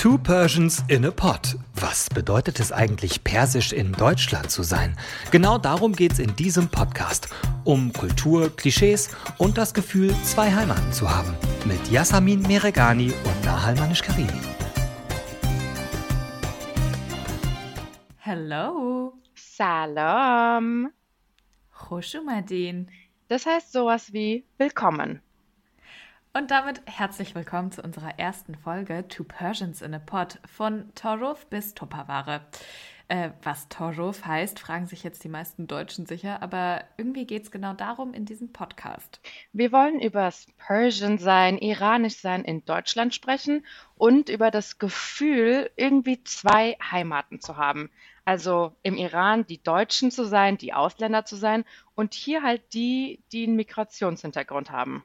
Two Persians in a Pot. Was bedeutet es eigentlich, persisch in Deutschland zu sein? Genau darum geht es in diesem Podcast. Um Kultur, Klischees und das Gefühl, zwei Heimaten zu haben. Mit Yasamin Meregani und Nahal Manish-Karimi. Hello. Salam. Khosh Oumadin. Das heißt sowas wie willkommen. Und damit herzlich willkommen zu unserer ersten Folge Two Persians in a Pot von Toruf bis Topaware. Äh, was Toruf heißt, fragen sich jetzt die meisten Deutschen sicher, aber irgendwie geht es genau darum in diesem Podcast. Wir wollen über das Persian sein, iranisch sein in Deutschland sprechen und über das Gefühl, irgendwie zwei Heimaten zu haben. Also im Iran die Deutschen zu sein, die Ausländer zu sein und hier halt die, die einen Migrationshintergrund haben.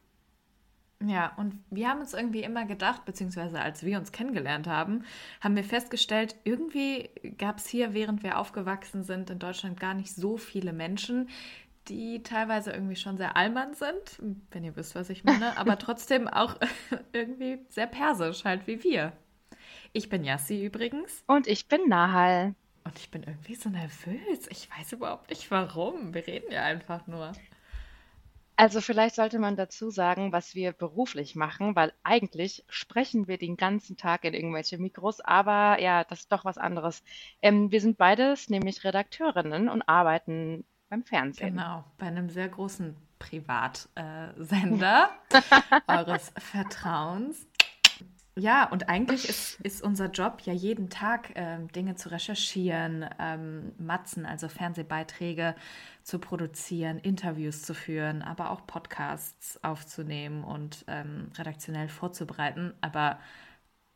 Ja, und wir haben uns irgendwie immer gedacht, beziehungsweise als wir uns kennengelernt haben, haben wir festgestellt, irgendwie gab es hier, während wir aufgewachsen sind, in Deutschland gar nicht so viele Menschen, die teilweise irgendwie schon sehr allmann sind, wenn ihr wisst, was ich meine, aber trotzdem auch irgendwie sehr persisch, halt wie wir. Ich bin Yassi übrigens. Und ich bin Nahal. Und ich bin irgendwie so nervös. Ich weiß überhaupt nicht warum. Wir reden ja einfach nur. Also vielleicht sollte man dazu sagen, was wir beruflich machen, weil eigentlich sprechen wir den ganzen Tag in irgendwelche Mikros, aber ja, das ist doch was anderes. Ähm, wir sind beides nämlich Redakteurinnen und arbeiten beim Fernsehen. Genau, bei einem sehr großen Privatsender eures Vertrauens. Ja, und eigentlich ist, ist unser Job ja jeden Tag ähm, Dinge zu recherchieren, ähm, Matzen, also Fernsehbeiträge zu produzieren, Interviews zu führen, aber auch Podcasts aufzunehmen und ähm, redaktionell vorzubereiten. Aber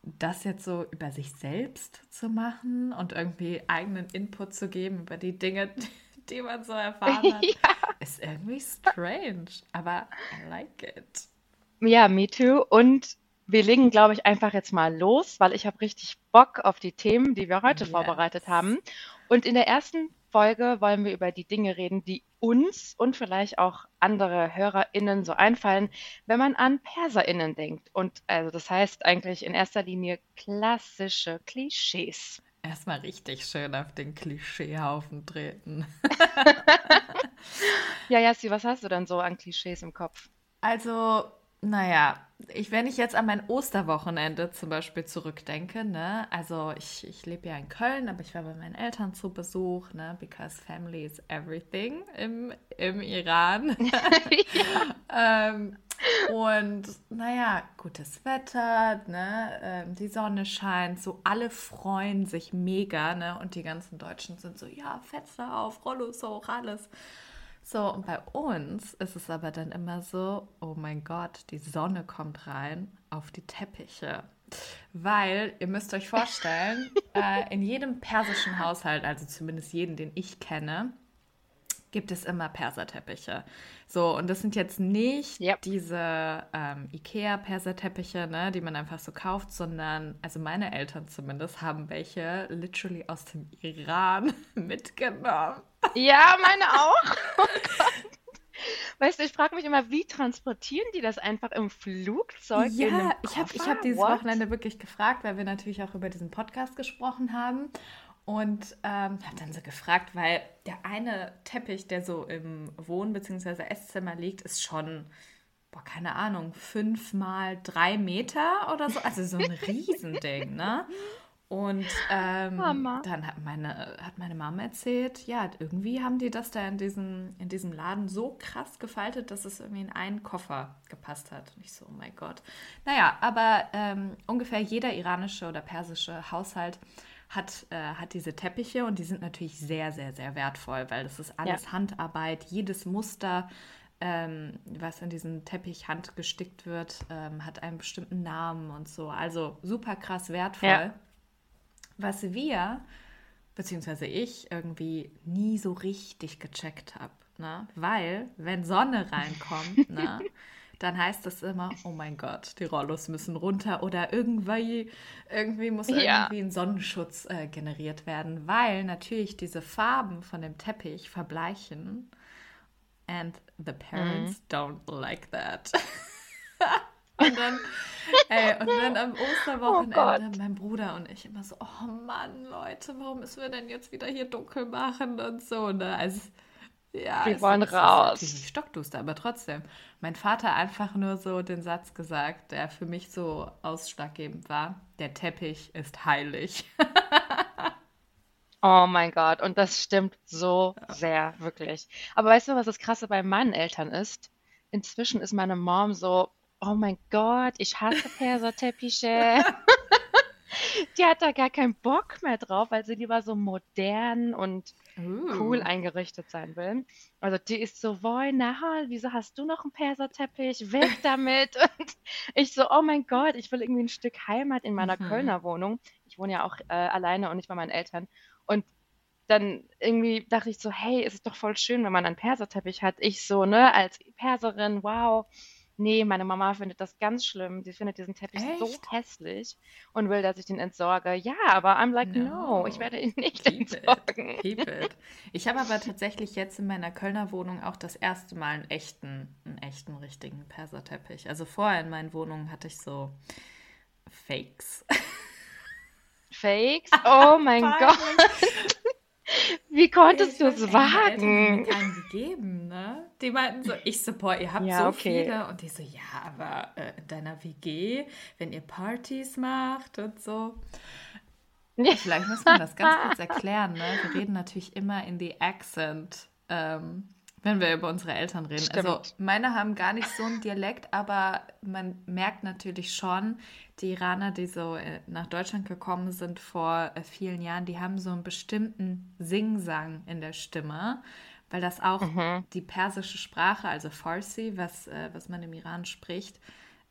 das jetzt so über sich selbst zu machen und irgendwie eigenen Input zu geben über die Dinge, die man so erfahren hat, ja. ist irgendwie strange. Aber I like it. Ja, me too. Und wir legen, glaube ich, einfach jetzt mal los, weil ich habe richtig Bock auf die Themen, die wir heute yes. vorbereitet haben. Und in der ersten Folge wollen wir über die Dinge reden, die uns und vielleicht auch andere HörerInnen so einfallen, wenn man an PerserInnen denkt. Und also das heißt eigentlich in erster Linie klassische Klischees. Erstmal richtig schön auf den Klischeehaufen treten. ja, Jassi, was hast du denn so an Klischees im Kopf? Also, naja, ich, wenn ich jetzt an mein Osterwochenende zum Beispiel zurückdenke, ne, also ich, ich lebe ja in Köln, aber ich war bei meinen Eltern zu Besuch, ne, because family is everything im, im Iran. ähm, und naja, gutes Wetter, ne, ähm, die Sonne scheint, so alle freuen sich mega, ne, und die ganzen Deutschen sind so, ja, Fenster auf, Rollos hoch, alles. So, und bei uns ist es aber dann immer so, oh mein Gott, die Sonne kommt rein auf die Teppiche. Weil, ihr müsst euch vorstellen, äh, in jedem persischen Haushalt, also zumindest jeden, den ich kenne, gibt es immer Perserteppiche. So, und das sind jetzt nicht yep. diese ähm, IKEA-Perserteppiche, ne, die man einfach so kauft, sondern, also meine Eltern zumindest, haben welche literally aus dem Iran mitgenommen. Ja, meine auch. Oh weißt du, ich frage mich immer, wie transportieren die das einfach im Flugzeug? Ja, ich habe ich hab dieses What? Wochenende wirklich gefragt, weil wir natürlich auch über diesen Podcast gesprochen haben. Und ähm, habe dann so gefragt, weil der eine Teppich, der so im Wohn- bzw. Esszimmer liegt, ist schon, boah, keine Ahnung, fünf mal drei Meter oder so. Also so ein Riesending, ne? Und ähm, dann hat meine, hat meine Mama erzählt, ja, irgendwie haben die das da in diesem, in diesem Laden so krass gefaltet, dass es irgendwie in einen Koffer gepasst hat. Und ich so, oh mein Gott. Naja, aber ähm, ungefähr jeder iranische oder persische Haushalt hat, äh, hat diese Teppiche und die sind natürlich sehr, sehr, sehr wertvoll, weil das ist alles ja. Handarbeit, jedes Muster. Ähm, was in diesem Teppich handgestickt wird, ähm, hat einen bestimmten Namen und so. Also super krass wertvoll. Ja was wir, beziehungsweise ich, irgendwie nie so richtig gecheckt habe. Ne? Weil, wenn Sonne reinkommt, ne, dann heißt das immer, oh mein Gott, die Rollos müssen runter oder irgendwie, irgendwie muss ja. irgendwie ein Sonnenschutz äh, generiert werden, weil natürlich diese Farben von dem Teppich verbleichen. And the parents mm. don't like that. Und dann, ey, und dann am Osterwochenende oh mein Bruder und ich immer so, oh Mann, Leute, warum müssen wir denn jetzt wieder hier dunkel machen und so, ne? Also, ja, wir wollen ist, raus. Ist stockduster, aber trotzdem. Mein Vater einfach nur so den Satz gesagt, der für mich so ausschlaggebend war: Der Teppich ist heilig. Oh mein Gott, und das stimmt so sehr, wirklich. Aber weißt du, was das Krasse bei meinen Eltern ist? Inzwischen ist meine Mom so, oh mein Gott, ich hasse Perserteppiche. Die hat da gar keinen Bock mehr drauf, weil sie lieber so modern und cool eingerichtet sein will. Also die ist so, Woi, Nahal, wieso hast du noch einen Perserteppich? Weg damit! Und ich so, oh mein Gott, ich will irgendwie ein Stück Heimat in meiner Mhm. Kölner Wohnung. Ich wohne ja auch äh, alleine und nicht bei meinen Eltern. Und dann irgendwie dachte ich so, hey, es ist doch voll schön, wenn man einen Perserteppich hat. Ich so, ne, als Perserin, wow. Nee, meine Mama findet das ganz schlimm. Sie findet diesen Teppich Echt? so hässlich und will, dass ich den entsorge. Ja, aber I'm like, no, no ich werde ihn nicht Keep entsorgen. It. Keep it. Ich habe aber tatsächlich jetzt in meiner Kölner Wohnung auch das erste Mal einen echten, einen echten, richtigen Perserteppich. Also vorher in meinen Wohnungen hatte ich so Fakes. Fakes? Oh mein Gott. Wie konntest du es wagen? Die keinen gegeben, ne? Die meinten so, ich support, ihr habt ja, so okay. viele. Und die so, ja, aber äh, in deiner WG, wenn ihr Partys macht und so. Vielleicht muss man das ganz kurz erklären, ne? Wir reden natürlich immer in die Accent. Ähm, wenn wir über unsere Eltern reden. Also, Stimmt. Also meine haben gar nicht so einen Dialekt, aber man merkt natürlich schon, die Iraner, die so äh, nach Deutschland gekommen sind vor äh, vielen Jahren, die haben so einen bestimmten Singsang in der Stimme, weil das auch mhm. die persische Sprache, also Farsi, was, äh, was man im Iran spricht,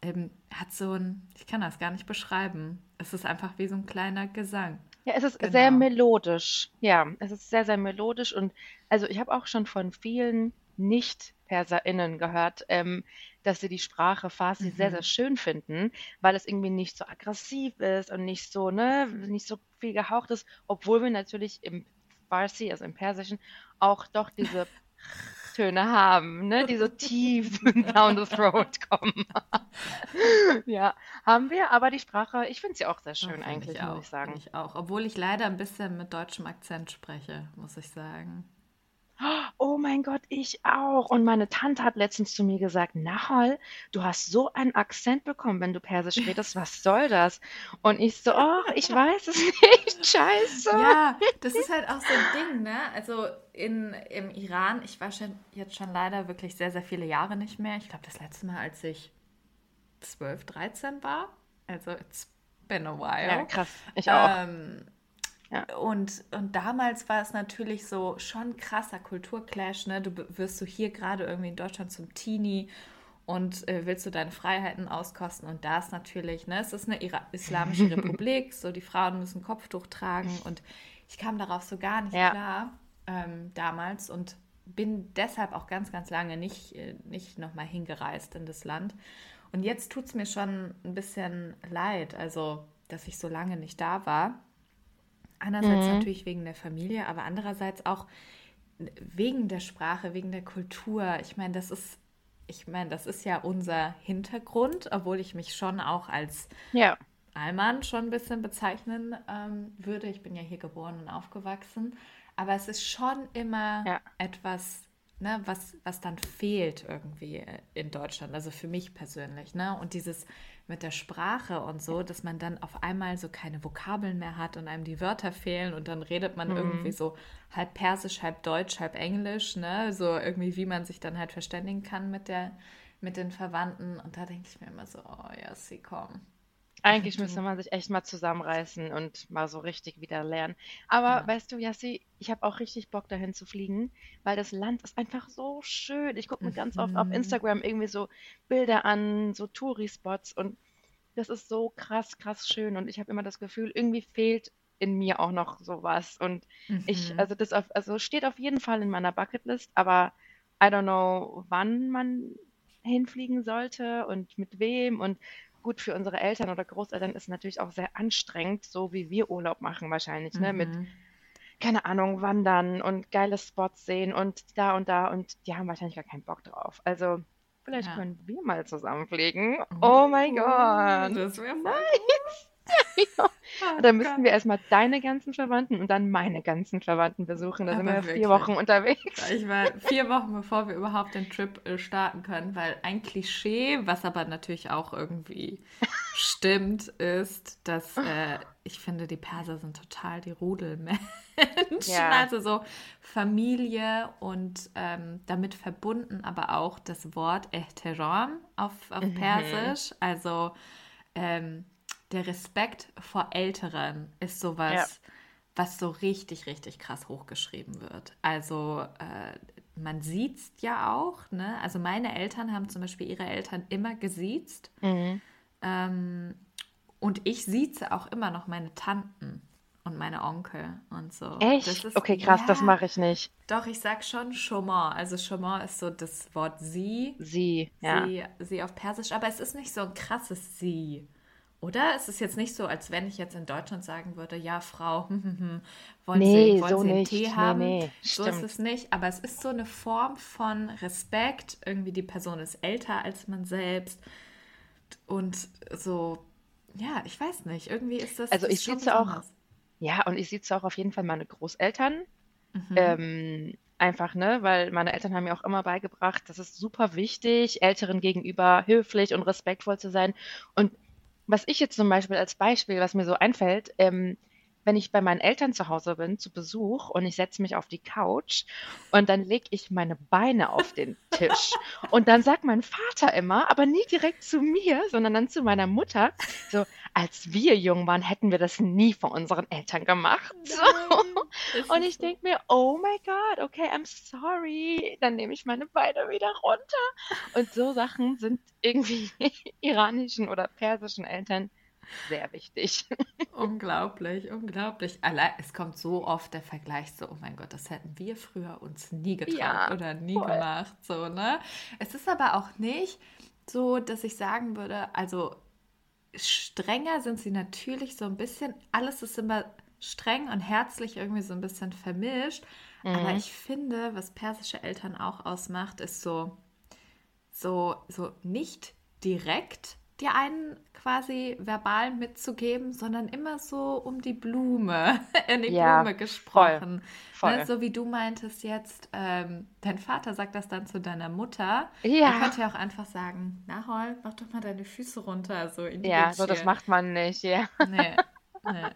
ähm, hat so ein, ich kann das gar nicht beschreiben. Es ist einfach wie so ein kleiner Gesang. Ja, es ist genau. sehr melodisch. Ja, es ist sehr, sehr melodisch. Und also ich habe auch schon von vielen Nicht-PerserInnen gehört, ähm, dass sie die Sprache Farsi mhm. sehr, sehr schön finden, weil es irgendwie nicht so aggressiv ist und nicht so, ne, nicht so viel gehaucht ist, obwohl wir natürlich im Farsi, also im Persischen, auch doch diese Töne haben, ne, die so tief down the throat kommen. ja, haben wir, aber die Sprache, ich finde sie auch sehr schön eigentlich, ich muss ich sagen. Ich auch, obwohl ich leider ein bisschen mit deutschem Akzent spreche, muss ich sagen. Oh mein Gott, ich auch. Und meine Tante hat letztens zu mir gesagt, Nahal, du hast so einen Akzent bekommen, wenn du Persisch redest. Was soll das? Und ich so, oh, ich weiß es nicht. Scheiße. Ja, das ist halt auch so ein Ding, ne? Also in, im Iran, ich war schon, jetzt schon leider wirklich sehr, sehr viele Jahre nicht mehr. Ich glaube, das letzte Mal, als ich 12, 13 war. Also, it's been a while. Ja, krass. Ich auch. Ähm, ja. Und, und damals war es natürlich so schon krasser Kulturclash. Ne? Du wirst du hier gerade irgendwie in Deutschland zum Teenie und äh, willst du deine Freiheiten auskosten. Und da ist natürlich, ne, es ist eine islamische Republik, so die Frauen müssen Kopftuch tragen. Und ich kam darauf so gar nicht ja. klar ähm, damals und bin deshalb auch ganz, ganz lange nicht, äh, nicht nochmal hingereist in das Land. Und jetzt tut es mir schon ein bisschen leid, also dass ich so lange nicht da war. Einerseits mhm. natürlich wegen der Familie, aber andererseits auch wegen der Sprache, wegen der Kultur. Ich meine, das ist, ich meine, das ist ja unser Hintergrund, obwohl ich mich schon auch als ja. Allmann schon ein bisschen bezeichnen ähm, würde. Ich bin ja hier geboren und aufgewachsen. Aber es ist schon immer ja. etwas, ne, was, was dann fehlt irgendwie in Deutschland. Also für mich persönlich. Ne? Und dieses mit der Sprache und so, dass man dann auf einmal so keine Vokabeln mehr hat und einem die Wörter fehlen und dann redet man mhm. irgendwie so halb Persisch, halb Deutsch, halb Englisch, ne? So irgendwie, wie man sich dann halt verständigen kann mit der, mit den Verwandten. Und da denke ich mir immer so, oh ja, sie kommen. Eigentlich müsste man sich echt mal zusammenreißen und mal so richtig wieder lernen. Aber ja. weißt du, Yassi, ich habe auch richtig Bock dahin zu fliegen, weil das Land ist einfach so schön. Ich gucke mir mhm. ganz oft auf mhm. Instagram irgendwie so Bilder an, so Touri-Spots und das ist so krass, krass schön. Und ich habe immer das Gefühl, irgendwie fehlt in mir auch noch sowas. Und mhm. ich, also das auf, also steht auf jeden Fall in meiner Bucketlist, aber I don't know, wann man hinfliegen sollte und mit wem und gut für unsere Eltern oder Großeltern ist natürlich auch sehr anstrengend, so wie wir Urlaub machen wahrscheinlich, ne? Mit, mhm. keine Ahnung, wandern und geile Spots sehen und da und da und die haben wahrscheinlich gar keinen Bock drauf. Also vielleicht ja. können wir mal zusammenfliegen. Oh, oh mein Gott. Das wäre nice. Oh, dann müssten wir erstmal deine ganzen Verwandten und dann meine ganzen Verwandten besuchen. Da sind wir wirklich. vier Wochen unterwegs. Ich war vier Wochen, bevor wir überhaupt den Trip äh, starten können, weil ein Klischee, was aber natürlich auch irgendwie stimmt, ist, dass äh, ich finde, die Perser sind total die Rudelmenschen. Ja. Also so Familie und ähm, damit verbunden aber auch das Wort Ehtiram auf, auf mhm. Persisch. Also ähm, der Respekt vor Älteren ist sowas, ja. was so richtig, richtig krass hochgeschrieben wird. Also äh, man sieht ja auch, ne? Also meine Eltern haben zum Beispiel ihre Eltern immer gesiezt. Mhm. Ähm, und ich sieze auch immer noch meine Tanten und meine Onkel und so. Echt? Ist, okay, krass, ja, das mache ich nicht. Doch, ich sag schon Chomor. Also Chomor ist so das Wort sie. Sie, ja. Sie, sie auf Persisch, aber es ist nicht so ein krasses sie. Oder? Es ist jetzt nicht so, als wenn ich jetzt in Deutschland sagen würde, ja, Frau, hm, hm, hm, wollen nee, Sie, wollen so Sie einen nicht. Tee haben? Nee, nee, so stimmt. ist es nicht. Aber es ist so eine Form von Respekt. Irgendwie die Person ist älter als man selbst. Und so, ja, ich weiß nicht. Irgendwie ist das. Also ich sitze auch. Ja, und ich sitze auch auf jeden Fall meine Großeltern. Mhm. Ähm, einfach, ne, weil meine Eltern haben mir auch immer beigebracht, das ist super wichtig, Älteren gegenüber höflich und respektvoll zu sein. Und was ich jetzt zum Beispiel als Beispiel, was mir so einfällt, ähm, wenn ich bei meinen Eltern zu Hause bin, zu Besuch und ich setze mich auf die Couch und dann lege ich meine Beine auf den Tisch. Und dann sagt mein Vater immer, aber nie direkt zu mir, sondern dann zu meiner Mutter, so, als wir jung waren, hätten wir das nie von unseren Eltern gemacht. Nein, und ich denke mir, oh my God, okay, I'm sorry. Dann nehme ich meine Beine wieder runter. Und so Sachen sind irgendwie iranischen oder persischen Eltern sehr wichtig. unglaublich, unglaublich. Allein, es kommt so oft der Vergleich so, oh mein Gott, das hätten wir früher uns nie getraut ja, oder nie voll. gemacht. So, ne? Es ist aber auch nicht so, dass ich sagen würde, also strenger sind sie natürlich so ein bisschen, alles ist immer streng und herzlich irgendwie so ein bisschen vermischt. Mhm. Aber ich finde, was persische Eltern auch ausmacht, ist so, so, so nicht direkt dir einen quasi verbal mitzugeben, sondern immer so um die Blume, in die ja, Blume gesprochen. Voll, voll. Ne, so wie du meintest jetzt, ähm, dein Vater sagt das dann zu deiner Mutter. Ja. Er könnte ja auch einfach sagen, na Hol, mach doch mal deine Füße runter. So in die ja, so das macht man nicht, ja. Nee. nee.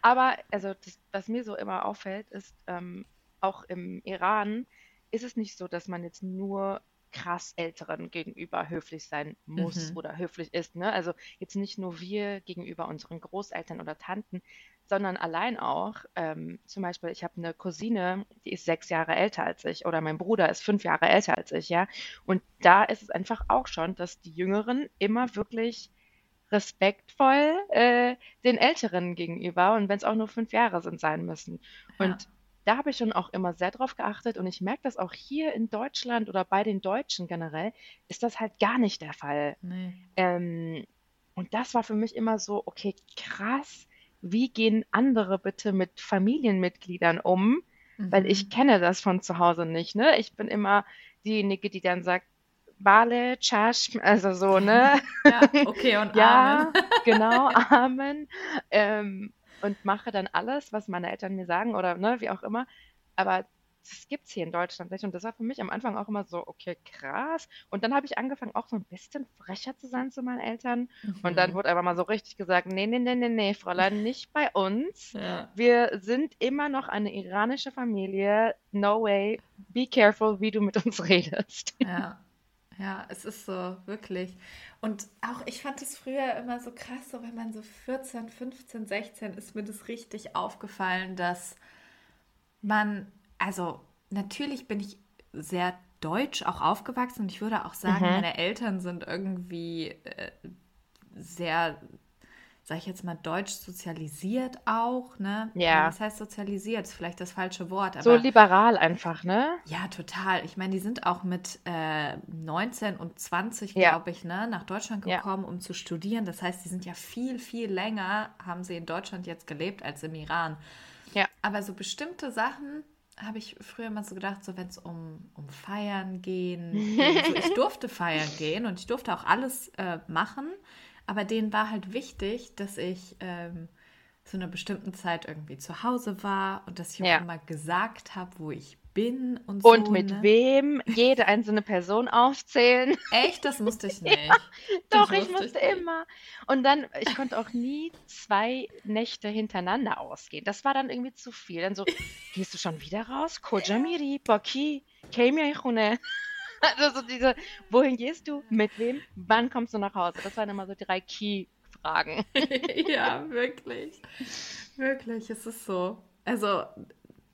Aber also das, was mir so immer auffällt, ist, ähm, auch im Iran ist es nicht so, dass man jetzt nur krass Älteren gegenüber höflich sein muss mhm. oder höflich ist. Ne? Also jetzt nicht nur wir gegenüber unseren Großeltern oder Tanten, sondern allein auch, ähm, zum Beispiel, ich habe eine Cousine, die ist sechs Jahre älter als ich oder mein Bruder ist fünf Jahre älter als ich, ja. Und da ist es einfach auch schon, dass die Jüngeren immer wirklich respektvoll äh, den Älteren gegenüber und wenn es auch nur fünf Jahre sind, sein müssen. Und ja da habe ich schon auch immer sehr drauf geachtet und ich merke das auch hier in Deutschland oder bei den Deutschen generell, ist das halt gar nicht der Fall. Nee. Ähm, und das war für mich immer so, okay, krass, wie gehen andere bitte mit Familienmitgliedern um? Mhm. Weil ich mhm. kenne das von zu Hause nicht, ne? Ich bin immer diejenige, die dann sagt, Bale, Chash, also so, ne? Ja, okay, und ja, Amen. genau, Amen. Ähm, und mache dann alles, was meine Eltern mir sagen oder ne, wie auch immer. Aber das gibt es hier in Deutschland nicht. Und das war für mich am Anfang auch immer so, okay, krass. Und dann habe ich angefangen, auch so ein bisschen frecher zu sein zu meinen Eltern. Mhm. Und dann wurde einfach mal so richtig gesagt, nee, nee, nee, nee, nee, Fräulein, nicht bei uns. Ja. Wir sind immer noch eine iranische Familie. No way. Be careful, wie du mit uns redest. Ja. Ja, es ist so, wirklich. Und auch, ich fand es früher immer so krass, so wenn man so 14, 15, 16 ist mir das richtig aufgefallen, dass man, also natürlich bin ich sehr deutsch auch aufgewachsen und ich würde auch sagen, mhm. meine Eltern sind irgendwie äh, sehr sag ich jetzt mal, deutsch sozialisiert auch, ne? Ja. Was heißt sozialisiert? Ist vielleicht das falsche Wort. Aber, so liberal einfach, ne? Ja, total. Ich meine, die sind auch mit äh, 19 und 20, ja. glaube ich, ne, nach Deutschland gekommen, ja. um zu studieren. Das heißt, die sind ja viel, viel länger, haben sie in Deutschland jetzt gelebt als im Iran. Ja. Aber so bestimmte Sachen, habe ich früher immer so gedacht, so wenn es um, um Feiern gehen, so, ich durfte feiern gehen und ich durfte auch alles äh, machen, aber denen war halt wichtig, dass ich ähm, zu einer bestimmten Zeit irgendwie zu Hause war und dass ich ja. auch immer gesagt habe, wo ich bin und so. Und mit ne? wem jede einzelne Person aufzählen. Echt? Das musste ich nicht. ja, doch, ich musste ich immer. Und dann, ich konnte auch nie zwei Nächte hintereinander ausgehen. Das war dann irgendwie zu viel. Dann so, gehst du schon wieder raus? Kojamiri, Boki, Keimia Also so diese, wohin gehst du? Mit wem? Wann kommst du nach Hause? Das waren immer so drei Key-Fragen. ja, wirklich. Wirklich, es ist so. Also,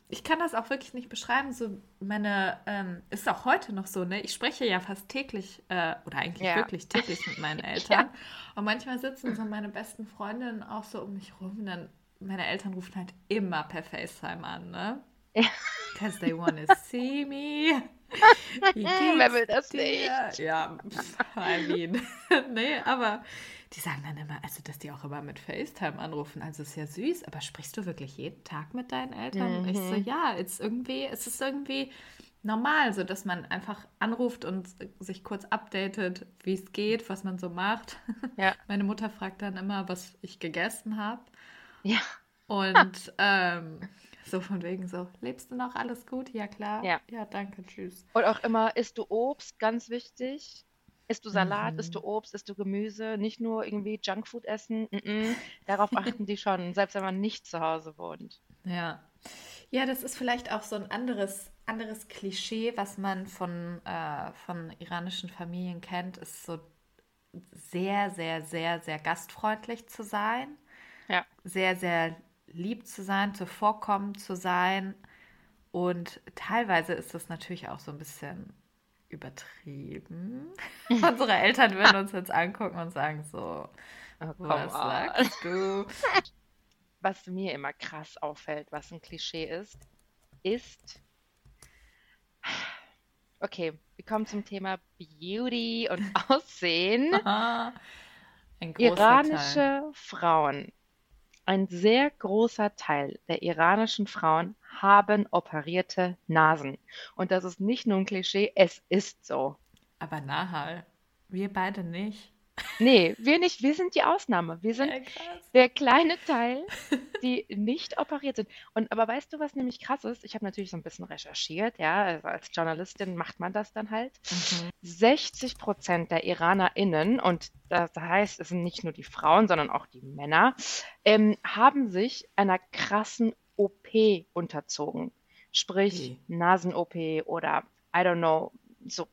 ich kann das auch wirklich nicht beschreiben. So meine, ähm, ist auch heute noch so, ne? Ich spreche ja fast täglich äh, oder eigentlich ja. wirklich täglich mit meinen Eltern. ja. Und manchmal sitzen so meine besten Freundinnen auch so um mich rum. Und dann, meine Eltern rufen halt immer per FaceTime an, ne? Because they want to see me. Wer will das dir? nicht? Ja, I mean. nee, aber die sagen dann immer, also dass die auch immer mit FaceTime anrufen, also ist ja süß, aber sprichst du wirklich jeden Tag mit deinen Eltern? Mhm. Ich so, mhm. ja, ist irgendwie, es ist irgendwie normal, so dass man einfach anruft und sich kurz updatet, wie es geht, was man so macht. Ja. Meine Mutter fragt dann immer, was ich gegessen habe. Ja. Und ähm, so von wegen so, lebst du noch alles gut? Ja, klar. Ja. Ja, danke, tschüss. Und auch immer, isst du Obst, ganz wichtig. Isst du Salat, mhm. isst du Obst, isst du Gemüse, nicht nur irgendwie Junkfood essen. Mm -mm. Darauf achten die schon, selbst wenn man nicht zu Hause wohnt. Ja. Ja, das ist vielleicht auch so ein anderes, anderes Klischee, was man von, äh, von iranischen Familien kennt, ist so sehr, sehr, sehr, sehr gastfreundlich zu sein. Ja. Sehr, sehr lieb zu sein, zuvorkommend zu sein. Und teilweise ist das natürlich auch so ein bisschen übertrieben. Unsere Eltern würden uns jetzt angucken und sagen so, oh, was sagst du? Was mir immer krass auffällt, was ein Klischee ist, ist, okay, wir kommen zum Thema Beauty und Aussehen. Iranische Teil. Frauen. Ein sehr großer Teil der iranischen Frauen haben operierte Nasen. Und das ist nicht nur ein Klischee, es ist so. Aber Nahal, wir beide nicht. Nee, wir nicht. Wir sind die Ausnahme. Wir sind ja, der kleine Teil, die nicht operiert sind. Und aber weißt du, was nämlich krass ist? Ich habe natürlich so ein bisschen recherchiert, ja. Also als Journalistin macht man das dann halt. Mhm. 60 Prozent der IranerInnen, und das heißt, es sind nicht nur die Frauen, sondern auch die Männer, ähm, haben sich einer krassen OP unterzogen. Sprich, okay. Nasen-OP oder, I don't know, so,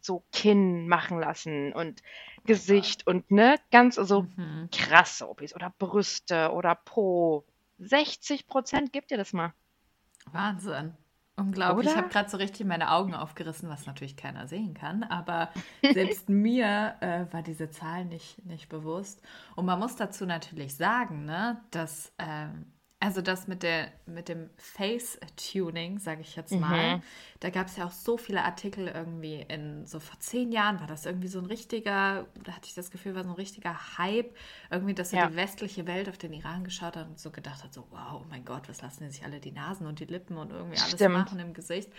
so Kinn machen lassen und Gesicht und, ne, ganz so mhm. krasse OPs oder Brüste oder Po. 60 Prozent gibt ihr das mal. Wahnsinn. Unglaublich. Oder? Ich habe gerade so richtig meine Augen aufgerissen, was natürlich keiner sehen kann. Aber selbst mir äh, war diese Zahl nicht, nicht bewusst. Und man muss dazu natürlich sagen, ne, dass ähm, also das mit, der, mit dem Face-Tuning, sage ich jetzt mal, mhm. da gab es ja auch so viele Artikel irgendwie in, so vor zehn Jahren war das irgendwie so ein richtiger, da hatte ich das Gefühl, war so ein richtiger Hype, irgendwie, dass so ja. die westliche Welt auf den Iran geschaut hat und so gedacht hat, so wow, oh mein Gott, was lassen die sich alle die Nasen und die Lippen und irgendwie alles Stimmt. machen im Gesicht.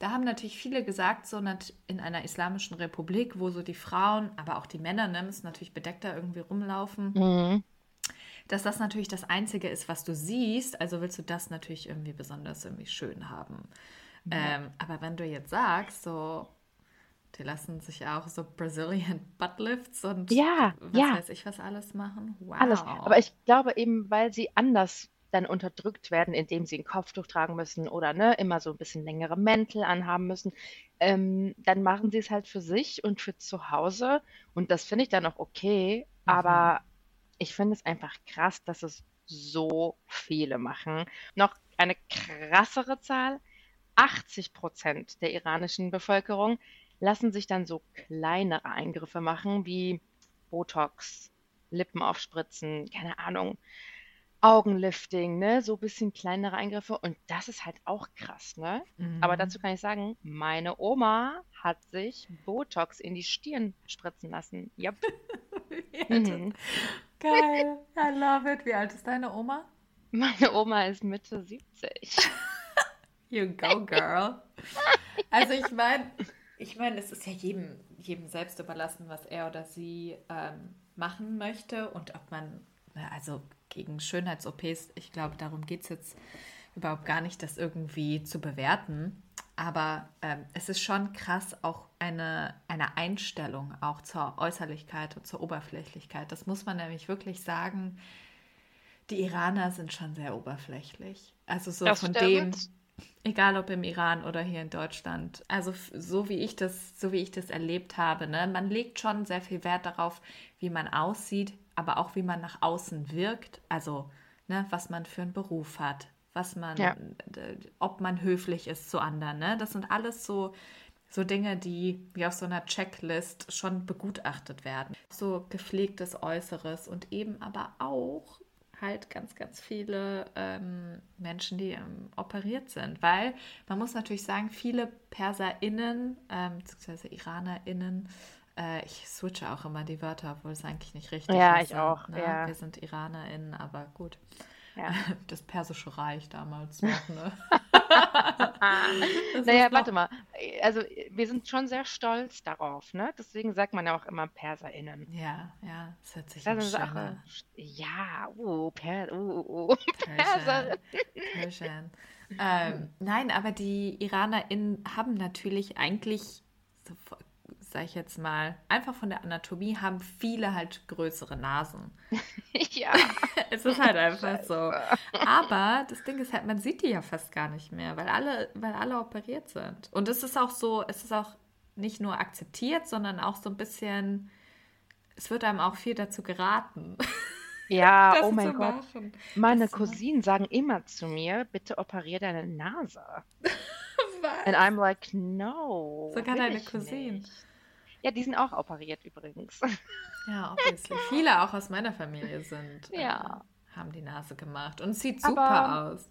Da haben natürlich viele gesagt, so in einer islamischen Republik, wo so die Frauen, aber auch die Männer, ne, müssen natürlich bedeckter irgendwie rumlaufen. Mhm dass das natürlich das Einzige ist, was du siehst. Also willst du das natürlich irgendwie besonders irgendwie schön haben. Ja. Ähm, aber wenn du jetzt sagst, so, die lassen sich auch so Brazilian Buttlifts und ja, was ja. weiß ich was alles machen. Wow. Alles. Aber ich glaube eben, weil sie anders dann unterdrückt werden, indem sie ein Kopftuch tragen müssen oder ne, immer so ein bisschen längere Mäntel anhaben müssen, ähm, dann machen sie es halt für sich und für zu Hause. Und das finde ich dann auch okay. Mhm. Aber ich finde es einfach krass, dass es so viele machen. Noch eine krassere Zahl, 80 Prozent der iranischen Bevölkerung lassen sich dann so kleinere Eingriffe machen, wie Botox, Lippen aufspritzen, keine Ahnung, Augenlifting, ne, so ein bisschen kleinere Eingriffe und das ist halt auch krass, ne? Mhm. Aber dazu kann ich sagen, meine Oma hat sich Botox in die Stirn spritzen lassen. Yep. mhm. Geil. I love it. Wie alt ist deine Oma? Meine Oma ist Mitte 70. You go, girl. Also ich meine, ich meine, es ist ja jedem, jedem selbst überlassen, was er oder sie ähm, machen möchte und ob man, also gegen Schönheits-OPs, ich glaube, darum geht es jetzt überhaupt gar nicht, das irgendwie zu bewerten. Aber ähm, es ist schon krass, auch eine, eine Einstellung auch zur Äußerlichkeit und zur Oberflächlichkeit. Das muss man nämlich wirklich sagen. Die Iraner sind schon sehr oberflächlich. Also so das von stimmt. dem, egal ob im Iran oder hier in Deutschland. Also so wie ich das, so wie ich das erlebt habe, ne? man legt schon sehr viel Wert darauf, wie man aussieht, aber auch wie man nach außen wirkt. Also ne, was man für einen Beruf hat, was man, ja. ob man höflich ist zu anderen. Ne? Das sind alles so so Dinge, die wie auf so einer Checklist schon begutachtet werden. So gepflegtes Äußeres und eben aber auch halt ganz, ganz viele ähm, Menschen, die ähm, operiert sind. Weil man muss natürlich sagen, viele PerserInnen, ähm, beziehungsweise IranerInnen, äh, ich switche auch immer die Wörter, obwohl es eigentlich nicht richtig ja, ist. Ja, ich auch. Ne? Ja. Wir sind IranerInnen, aber gut. Ja. Das persische Reich damals noch, ne? naja, warte mal. Also wir sind schon sehr stolz darauf, ne? Deswegen sagt man ja auch immer PerserInnen. Ja, ja, das hört sich das an. Ja, uh, per, uh, uh. Perser. Persian. ähm, nein, aber die IranerInnen haben natürlich eigentlich sage ich jetzt mal, einfach von der Anatomie haben viele halt größere Nasen. ja. es ist halt einfach so. Aber das Ding ist halt, man sieht die ja fast gar nicht mehr, weil alle, weil alle operiert sind. Und es ist auch so, es ist auch nicht nur akzeptiert, sondern auch so ein bisschen, es wird einem auch viel dazu geraten. Ja, oh mein Gott. Machen. Meine das Cousinen sagen immer zu mir, bitte operier deine Nase. Was? And I'm like, no. Sogar deine Cousinen. Ja, die sind auch operiert übrigens. Ja, obviously. Viele auch aus meiner Familie sind. Ja. Äh, haben die Nase gemacht. Und es sieht super Aber, aus.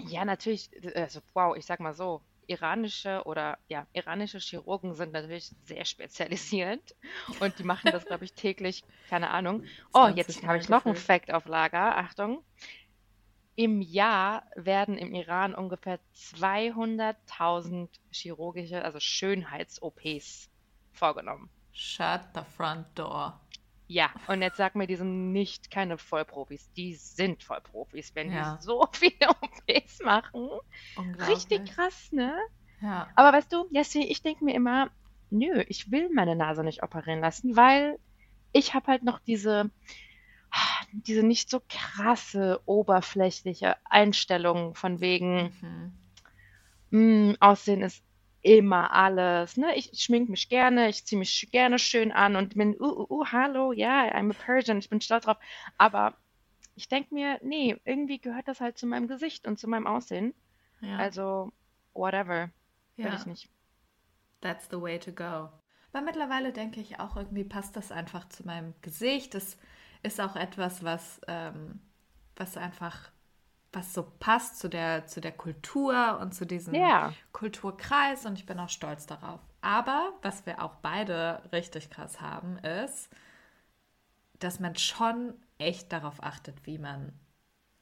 Ja, natürlich. Also, wow, ich sag mal so. Iranische oder ja, iranische Chirurgen sind natürlich sehr spezialisiert und die machen das, glaube ich, täglich, keine Ahnung. Oh, jetzt habe ich noch einen Fact auf Lager. Achtung. Im Jahr werden im Iran ungefähr 200.000 chirurgische, also Schönheits-OPs vorgenommen. Shut the front door. Ja, und jetzt sag mir, die sind nicht keine Vollprofis. Die sind Vollprofis, wenn ja. die so viele OPs machen. Richtig krass, ne? Ja. Aber weißt du, Jessie, ich denke mir immer, nö, ich will meine Nase nicht operieren lassen, weil ich habe halt noch diese, diese nicht so krasse, oberflächliche Einstellung von wegen, mhm. mh, hm, Aussehen ist immer alles. Ne? Ich schminke mich gerne, ich ziehe mich gerne schön an und bin, uh, uh, uh hallo, ja, yeah, I'm a Persian, ich bin stolz drauf. Aber ich denke mir, nee, irgendwie gehört das halt zu meinem Gesicht und zu meinem Aussehen. Ja. Also, whatever. Ja. Will ich nicht. That's the way to go. Aber mittlerweile denke ich auch, irgendwie passt das einfach zu meinem Gesicht. Das ist auch etwas, was, ähm, was einfach was so passt zu der, zu der Kultur und zu diesem ja. Kulturkreis und ich bin auch stolz darauf. Aber was wir auch beide richtig krass haben, ist, dass man schon echt darauf achtet, wie man,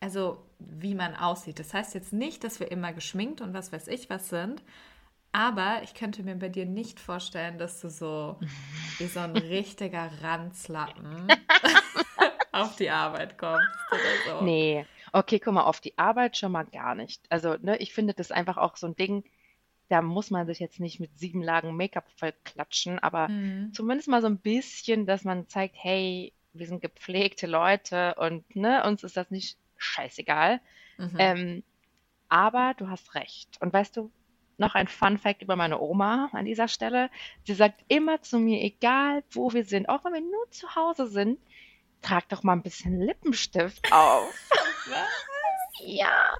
also wie man aussieht. Das heißt jetzt nicht, dass wir immer geschminkt und was weiß ich was sind, aber ich könnte mir bei dir nicht vorstellen, dass du so wie so ein richtiger Ranzlappen auf die Arbeit kommst oder so. Nee, Okay, guck mal, auf die Arbeit schon mal gar nicht. Also, ne, ich finde das einfach auch so ein Ding, da muss man sich jetzt nicht mit sieben Lagen Make-up vollklatschen, aber mhm. zumindest mal so ein bisschen, dass man zeigt, hey, wir sind gepflegte Leute und ne, uns ist das nicht scheißegal. Mhm. Ähm, aber du hast recht. Und weißt du, noch ein Fun Fact über meine Oma an dieser Stelle. Sie sagt immer zu mir, egal wo wir sind, auch wenn wir nur zu Hause sind, trag doch mal ein bisschen Lippenstift auf. Was? Ja.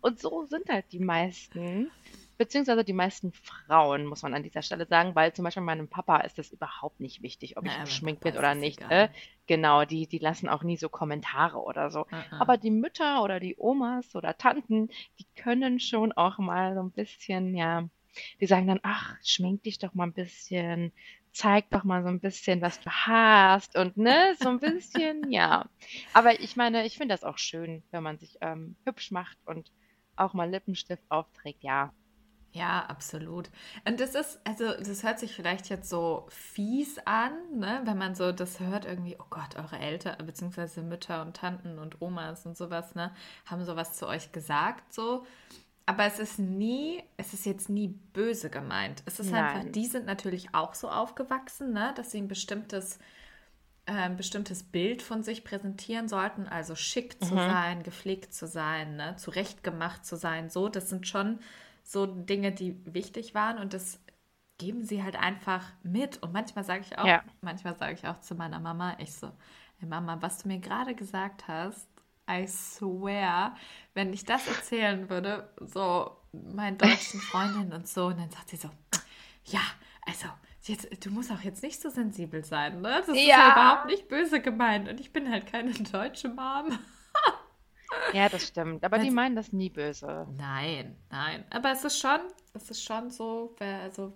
Und so sind halt die meisten, beziehungsweise die meisten Frauen, muss man an dieser Stelle sagen, weil zum Beispiel meinem Papa ist das überhaupt nicht wichtig, ob ich geschminkt bin oder nicht. Äh, genau, die, die lassen auch nie so Kommentare oder so. Uh -uh. Aber die Mütter oder die Omas oder Tanten, die können schon auch mal so ein bisschen, ja, die sagen dann, ach, schmink dich doch mal ein bisschen, zeig doch mal so ein bisschen, was du hast und ne, so ein bisschen, ja. Aber ich meine, ich finde das auch schön, wenn man sich ähm, hübsch macht und auch mal Lippenstift aufträgt, ja. Ja, absolut. Und das ist, also das hört sich vielleicht jetzt so fies an, ne? wenn man so das hört, irgendwie, oh Gott, eure Eltern, beziehungsweise Mütter und Tanten und Omas und sowas, ne, haben sowas zu euch gesagt, so. Aber es ist nie, es ist jetzt nie böse gemeint. Es ist Nein. einfach, die sind natürlich auch so aufgewachsen, ne, dass sie ein bestimmtes, äh, ein bestimmtes Bild von sich präsentieren sollten, also schick zu mhm. sein, gepflegt zu sein, ne, zurechtgemacht zu sein, so. Das sind schon so Dinge, die wichtig waren und das geben sie halt einfach mit. Und manchmal sage ich auch, ja. manchmal sage ich auch zu meiner Mama, ich so, hey Mama, was du mir gerade gesagt hast, I swear, wenn ich das erzählen würde, so meinen deutschen Freundinnen und so, und dann sagt sie so, ja, also jetzt, du musst auch jetzt nicht so sensibel sein, ne? Das ist ja überhaupt nicht böse gemeint und ich bin halt keine deutsche Mom. Ja, das stimmt. Aber die meinen das nie böse. Nein, nein. Aber es ist schon, es ist schon so, also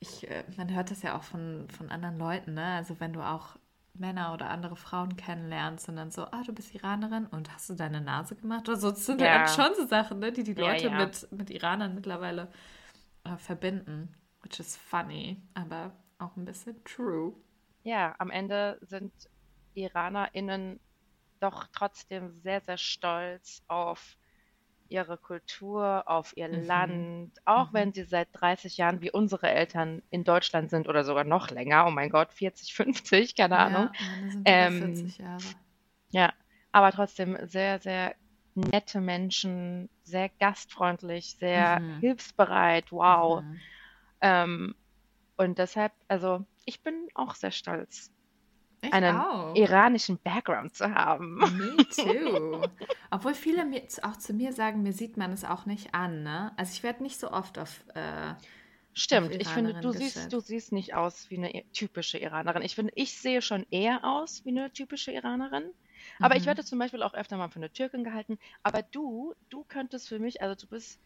ich, äh, man hört das ja auch von, von anderen Leuten, ne? Also wenn du auch Männer oder andere Frauen kennenlernst und dann so, ah, du bist Iranerin und hast du deine Nase gemacht oder so. Das sind ja, schon so Sachen, ne, die die Leute ja, ja. Mit, mit Iranern mittlerweile äh, verbinden. Which is funny, aber auch ein bisschen true. Ja, am Ende sind IranerInnen doch trotzdem sehr, sehr stolz auf ihre Kultur, auf ihr mhm. Land, auch mhm. wenn sie seit 30 Jahren wie unsere Eltern in Deutschland sind oder sogar noch länger, oh mein Gott, 40, 50, keine ja, Ahnung. Ähm, 40 Jahre. Ja, aber trotzdem sehr, sehr nette Menschen, sehr gastfreundlich, sehr mhm. hilfsbereit, wow. Mhm. Ähm, und deshalb, also ich bin auch sehr stolz ich einen auch. iranischen Background zu haben. Me too. Obwohl viele mir, auch zu mir sagen, mir sieht man es auch nicht an. Ne? Also ich werde nicht so oft auf. Äh, Stimmt, auf ich finde, du siehst, du siehst nicht aus wie eine typische Iranerin. Ich finde, ich sehe schon eher aus wie eine typische Iranerin. Aber mhm. ich werde zum Beispiel auch öfter mal für eine Türkin gehalten. Aber du, du könntest für mich, also du bist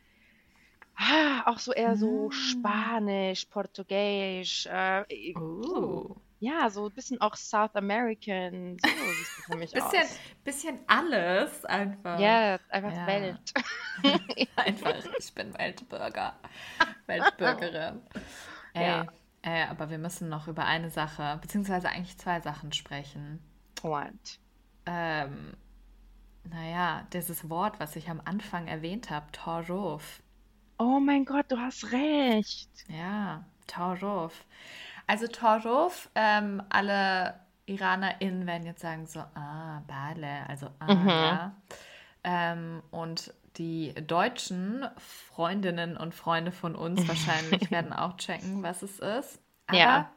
ah, auch so eher so mm. Spanisch, Portugiesisch. Äh, oh. Ja, so ein bisschen auch South American. So siehst du für mich bisschen, aus. Bisschen alles einfach. Ja, einfach ja. Welt. einfach, ich bin Weltbürger. Weltbürgerin. Ey, ja. Ey, aber wir müssen noch über eine Sache, beziehungsweise eigentlich zwei Sachen sprechen. What? Ähm, naja, dieses Wort, was ich am Anfang erwähnt habe, Torov. Oh mein Gott, du hast recht. Ja, Torov. Also Torov, ähm, alle IranerInnen werden jetzt sagen so, ah, Bale, also ah, mhm. ja. Ähm, und die deutschen Freundinnen und Freunde von uns wahrscheinlich werden auch checken, was es ist. Aber ja.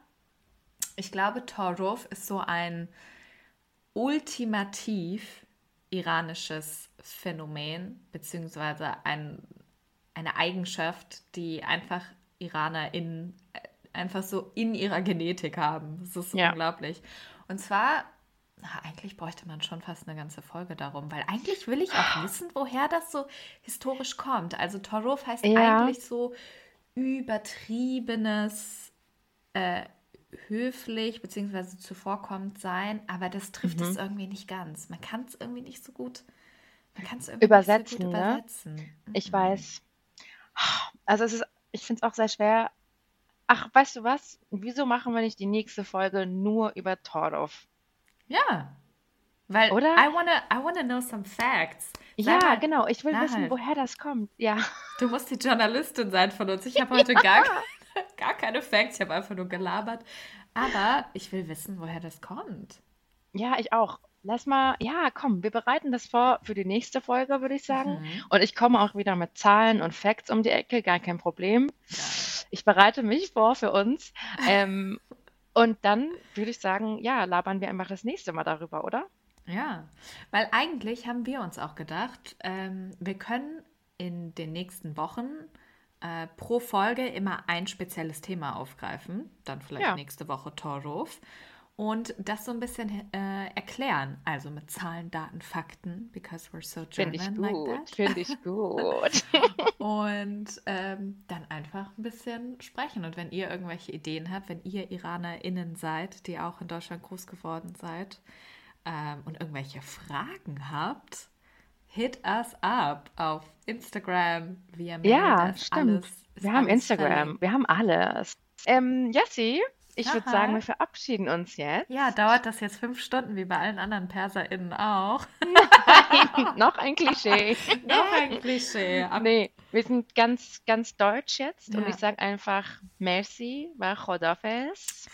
ich glaube, Torov ist so ein ultimativ iranisches Phänomen, beziehungsweise ein, eine Eigenschaft, die einfach IranerInnen einfach so in ihrer Genetik haben. Das ist ja. unglaublich. Und zwar, na, eigentlich bräuchte man schon fast eine ganze Folge darum, weil eigentlich will ich auch wissen, woher das so historisch kommt. Also Torov heißt ja. eigentlich so übertriebenes, äh, höflich bzw. zuvorkommend sein, aber das trifft mhm. es irgendwie nicht ganz. Man kann es irgendwie nicht so gut, man kann es irgendwie übersetzen, so gut ne? übersetzen. Ich mhm. weiß. Also es ist, ich finde es auch sehr schwer, Ach, weißt du was? Wieso machen wir nicht die nächste Folge nur über Torov? Ja. Weil Oder? I wanna, I wanna know some facts. Sag ja, mal, genau. Ich will wissen, halt. woher das kommt. Ja. Du musst die Journalistin sein von uns. Ich habe heute ja. gar, gar keine Facts. Ich habe einfach nur gelabert. Aber ich will wissen, woher das kommt. Ja, ich auch. Lass mal, ja, komm, wir bereiten das vor für die nächste Folge, würde ich sagen. Mhm. Und ich komme auch wieder mit Zahlen und Facts um die Ecke, gar kein Problem. Ja. Ich bereite mich vor für uns. Ähm, und dann würde ich sagen, ja, labern wir einfach das nächste Mal darüber, oder? Ja, weil eigentlich haben wir uns auch gedacht, ähm, wir können in den nächsten Wochen äh, pro Folge immer ein spezielles Thema aufgreifen. Dann vielleicht ja. nächste Woche Torruf und das so ein bisschen äh, erklären, also mit Zahlen, Daten, Fakten, because we're so German Finde ich gut, like finde ich gut. und ähm, dann einfach ein bisschen sprechen. Und wenn ihr irgendwelche Ideen habt, wenn ihr IranerInnen seid, die auch in Deutschland groß geworden seid ähm, und irgendwelche Fragen habt, hit us up auf Instagram, via Mail. Ja, stimmt. Alles, wir haben Instagram, verlinkt. wir haben alles. Ähm, Jessie, ich würde sagen, wir verabschieden uns jetzt. Ja, dauert das jetzt fünf Stunden wie bei allen anderen PerserInnen auch? Nein, noch ein Klischee. noch ein Klischee. Ab nee, wir sind ganz, ganz deutsch jetzt ja. und ich sage einfach Merci, war Chodafes.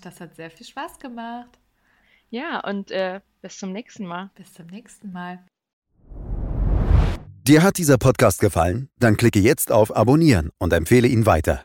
Das hat sehr viel Spaß gemacht. Ja, und äh, bis zum nächsten Mal. Bis zum nächsten Mal. Dir hat dieser Podcast gefallen? Dann klicke jetzt auf Abonnieren und empfehle ihn weiter.